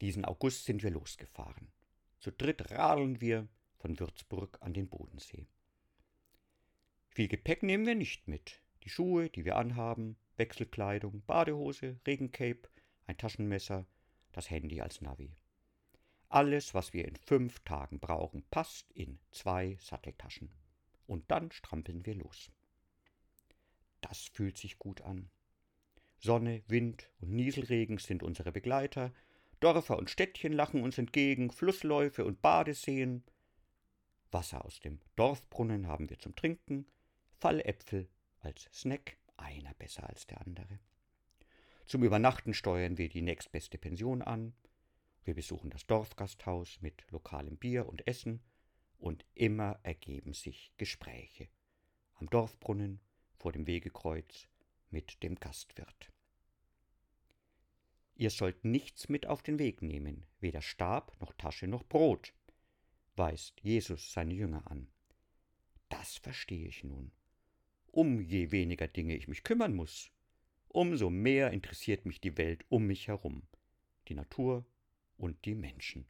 Diesen August sind wir losgefahren. Zu dritt radeln wir von Würzburg an den Bodensee. Viel Gepäck nehmen wir nicht mit. Die Schuhe, die wir anhaben, Wechselkleidung, Badehose, Regencape, ein Taschenmesser, das Handy als Navi. Alles, was wir in fünf Tagen brauchen, passt in zwei Satteltaschen. Und dann strampeln wir los. Das fühlt sich gut an. Sonne, Wind und Nieselregen sind unsere Begleiter, Dörfer und Städtchen lachen uns entgegen, Flussläufe und Badeseen. Wasser aus dem Dorfbrunnen haben wir zum Trinken, Falläpfel als Snack, einer besser als der andere. Zum Übernachten steuern wir die nächstbeste Pension an. Wir besuchen das Dorfgasthaus mit lokalem Bier und Essen und immer ergeben sich Gespräche. Am Dorfbrunnen, vor dem Wegekreuz, mit dem Gastwirt. Ihr sollt nichts mit auf den Weg nehmen, weder Stab noch Tasche noch Brot, weist Jesus seine Jünger an. Das verstehe ich nun. Um je weniger Dinge ich mich kümmern muss, umso mehr interessiert mich die Welt um mich herum, die Natur und die Menschen.